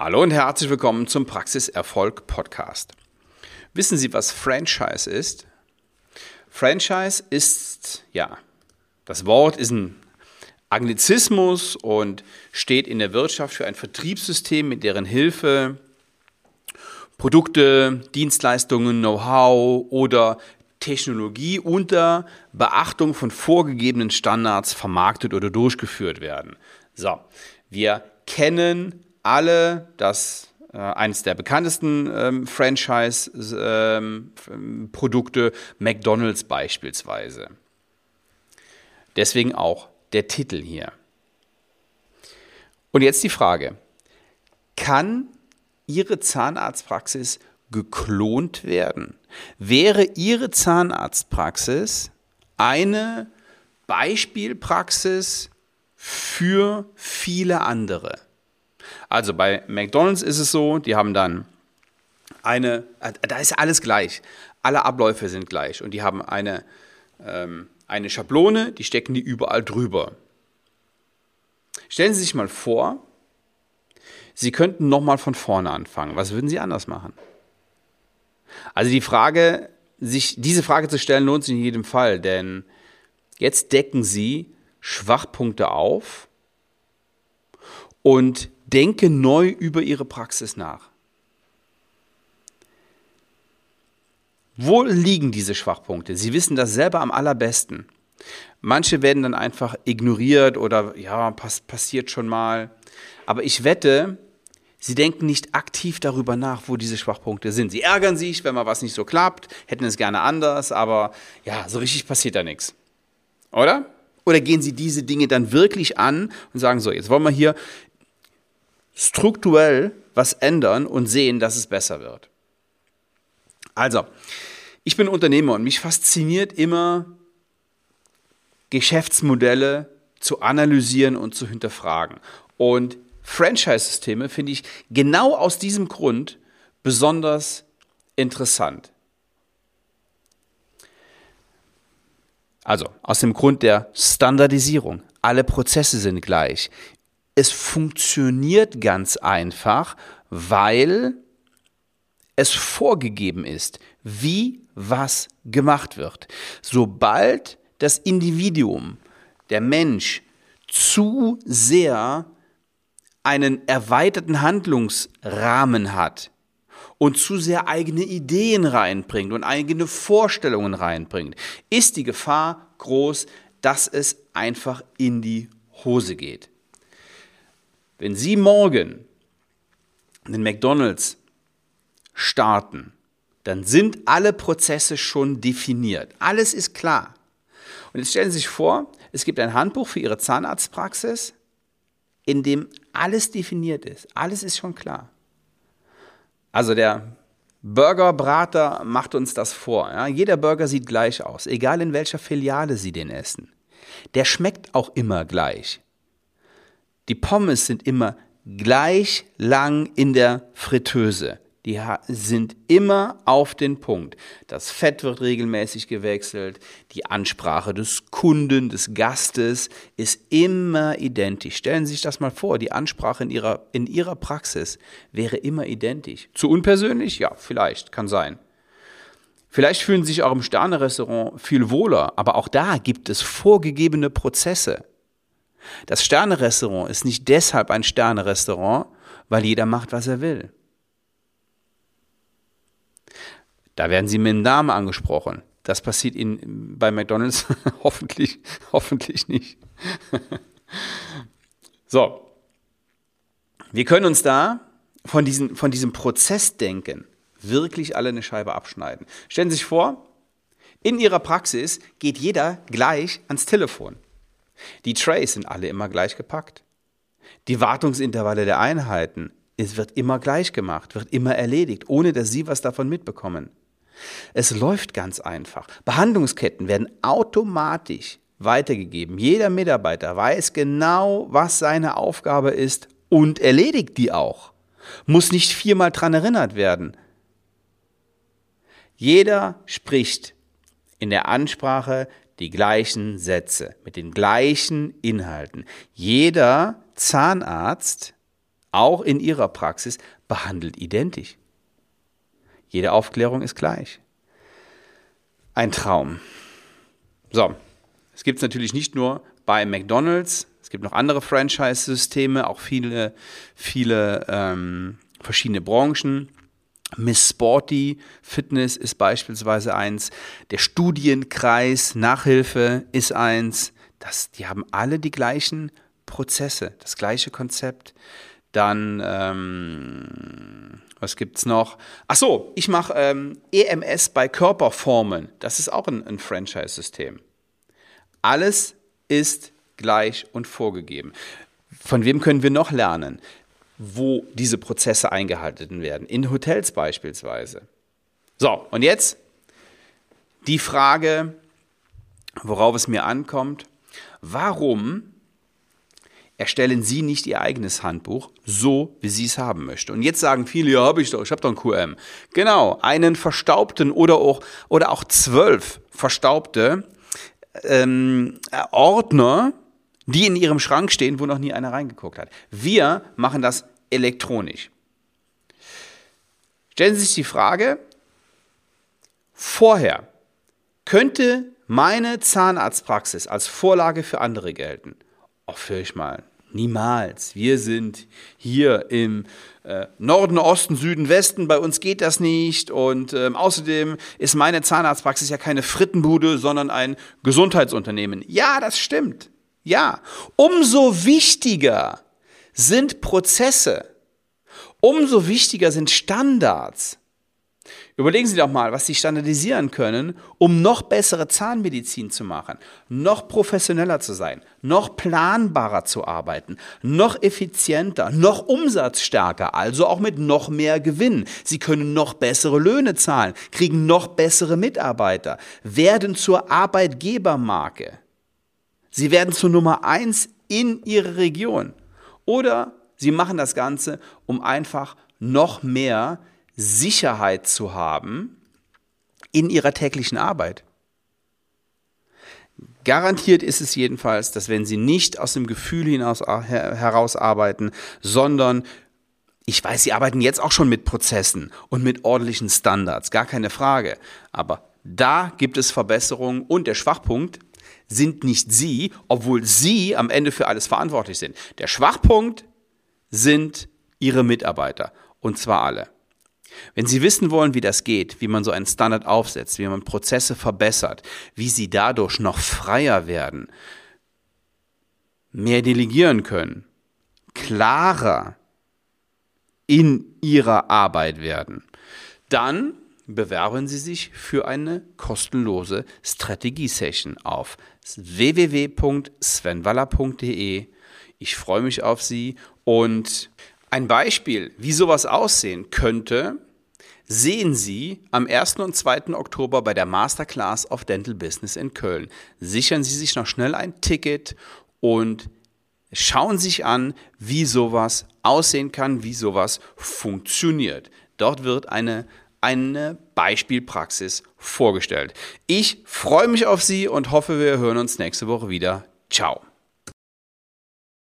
Hallo und herzlich willkommen zum Praxiserfolg Podcast. Wissen Sie, was Franchise ist? Franchise ist, ja, das Wort ist ein Anglizismus und steht in der Wirtschaft für ein Vertriebssystem, mit deren Hilfe Produkte, Dienstleistungen, Know-how oder Technologie unter Beachtung von vorgegebenen Standards vermarktet oder durchgeführt werden. So, wir kennen alle das äh, eines der bekanntesten ähm, Franchise-Produkte, ähm, McDonald's beispielsweise. Deswegen auch der Titel hier. Und jetzt die Frage, kann Ihre Zahnarztpraxis geklont werden? Wäre Ihre Zahnarztpraxis eine Beispielpraxis für viele andere? Also bei McDonald's ist es so, die haben dann eine, da ist alles gleich. Alle Abläufe sind gleich und die haben eine, ähm, eine Schablone, die stecken die überall drüber. Stellen Sie sich mal vor, Sie könnten nochmal von vorne anfangen. Was würden Sie anders machen? Also die Frage, sich diese Frage zu stellen, lohnt sich in jedem Fall, denn jetzt decken Sie Schwachpunkte auf und denke neu über Ihre Praxis nach. Wo liegen diese Schwachpunkte? Sie wissen das selber am allerbesten. Manche werden dann einfach ignoriert oder ja, pass passiert schon mal. Aber ich wette, Sie denken nicht aktiv darüber nach, wo diese Schwachpunkte sind. Sie ärgern sich, wenn mal was nicht so klappt, hätten es gerne anders, aber ja, so richtig passiert da nichts. Oder? Oder gehen Sie diese Dinge dann wirklich an und sagen so, jetzt wollen wir hier strukturell was ändern und sehen, dass es besser wird. Also, ich bin Unternehmer und mich fasziniert immer Geschäftsmodelle zu analysieren und zu hinterfragen. Und Franchise-Systeme finde ich genau aus diesem Grund besonders interessant. Also aus dem Grund der Standardisierung. Alle Prozesse sind gleich. Es funktioniert ganz einfach, weil es vorgegeben ist, wie was gemacht wird. Sobald das Individuum, der Mensch, zu sehr einen erweiterten Handlungsrahmen hat und zu sehr eigene Ideen reinbringt und eigene Vorstellungen reinbringt, ist die Gefahr groß, dass es einfach in die Hose geht. Wenn Sie morgen den McDonald's starten, dann sind alle Prozesse schon definiert. Alles ist klar. Und jetzt stellen Sie sich vor, es gibt ein Handbuch für Ihre Zahnarztpraxis in dem alles definiert ist. Alles ist schon klar. Also der Burgerbrater macht uns das vor. Ja? Jeder Burger sieht gleich aus, egal in welcher Filiale Sie den essen. Der schmeckt auch immer gleich. Die Pommes sind immer gleich lang in der Fritteuse die sind immer auf den Punkt. Das Fett wird regelmäßig gewechselt, die Ansprache des Kunden, des Gastes ist immer identisch. Stellen Sie sich das mal vor, die Ansprache in Ihrer, in Ihrer Praxis wäre immer identisch. Zu unpersönlich? Ja, vielleicht, kann sein. Vielleicht fühlen Sie sich auch im Sternerestaurant viel wohler, aber auch da gibt es vorgegebene Prozesse. Das Sternerestaurant ist nicht deshalb ein Sternerestaurant, weil jeder macht, was er will. Da werden sie mit dem Namen angesprochen. Das passiert Ihnen bei McDonald's hoffentlich, hoffentlich nicht. so. Wir können uns da von, diesen, von diesem Prozessdenken wirklich alle eine Scheibe abschneiden. Stellen Sie sich vor, in Ihrer Praxis geht jeder gleich ans Telefon. Die Trays sind alle immer gleich gepackt. Die Wartungsintervalle der Einheiten, es wird immer gleich gemacht, wird immer erledigt, ohne dass Sie was davon mitbekommen. Es läuft ganz einfach. Behandlungsketten werden automatisch weitergegeben. Jeder Mitarbeiter weiß genau, was seine Aufgabe ist und erledigt die auch. Muss nicht viermal dran erinnert werden. Jeder spricht in der Ansprache die gleichen Sätze mit den gleichen Inhalten. Jeder Zahnarzt auch in ihrer Praxis, behandelt identisch. Jede Aufklärung ist gleich. Ein Traum. So, es gibt es natürlich nicht nur bei McDonald's, es gibt noch andere Franchise-Systeme, auch viele, viele ähm, verschiedene Branchen. Miss Sporty Fitness ist beispielsweise eins. Der Studienkreis Nachhilfe ist eins. Das, die haben alle die gleichen Prozesse, das gleiche Konzept. Dann, ähm, was es noch? Ach so, ich mache ähm, EMS bei Körperformen. Das ist auch ein, ein Franchise-System. Alles ist gleich und vorgegeben. Von wem können wir noch lernen, wo diese Prozesse eingehalten werden? In Hotels beispielsweise. So, und jetzt die Frage, worauf es mir ankommt. Warum erstellen Sie nicht Ihr eigenes Handbuch so, wie Sie es haben möchten? Und jetzt sagen viele, ja, habe ich doch, ich habe doch ein QM. Genau, einen verstaubten oder auch, oder auch zwölf verstaubte ähm, Ordner, die in ihrem Schrank stehen, wo noch nie einer reingeguckt hat. Wir machen das elektronisch. Stellen Sie sich die Frage, vorher könnte meine Zahnarztpraxis als Vorlage für andere gelten. Auch für ich mal. Niemals. Wir sind hier im äh, Norden, Osten, Süden, Westen. Bei uns geht das nicht. Und ähm, außerdem ist meine Zahnarztpraxis ja keine Frittenbude, sondern ein Gesundheitsunternehmen. Ja, das stimmt. Ja, umso wichtiger sind Prozesse, umso wichtiger sind Standards. Überlegen Sie doch mal, was Sie standardisieren können, um noch bessere Zahnmedizin zu machen, noch professioneller zu sein, noch planbarer zu arbeiten, noch effizienter, noch umsatzstärker, also auch mit noch mehr Gewinn. Sie können noch bessere Löhne zahlen, kriegen noch bessere Mitarbeiter, werden zur Arbeitgebermarke. Sie werden zur Nummer eins in ihrer Region. Oder sie machen das Ganze, um einfach noch mehr Sicherheit zu haben in ihrer täglichen Arbeit. Garantiert ist es jedenfalls, dass wenn sie nicht aus dem Gefühl hinaus heraus arbeiten, sondern ich weiß, sie arbeiten jetzt auch schon mit Prozessen und mit ordentlichen Standards, gar keine Frage. Aber da gibt es Verbesserungen und der Schwachpunkt sind nicht Sie, obwohl Sie am Ende für alles verantwortlich sind. Der Schwachpunkt sind Ihre Mitarbeiter und zwar alle. Wenn Sie wissen wollen, wie das geht, wie man so einen Standard aufsetzt, wie man Prozesse verbessert, wie Sie dadurch noch freier werden, mehr delegieren können, klarer in Ihrer Arbeit werden, dann bewerben Sie sich für eine kostenlose Strategie-Session auf www.svenwaller.de. Ich freue mich auf Sie und ein Beispiel, wie sowas aussehen könnte, sehen Sie am 1. und 2. Oktober bei der Masterclass of Dental Business in Köln. Sichern Sie sich noch schnell ein Ticket und schauen sich an, wie sowas aussehen kann, wie sowas funktioniert. Dort wird eine eine Beispielpraxis vorgestellt. Ich freue mich auf Sie und hoffe, wir hören uns nächste Woche wieder. Ciao.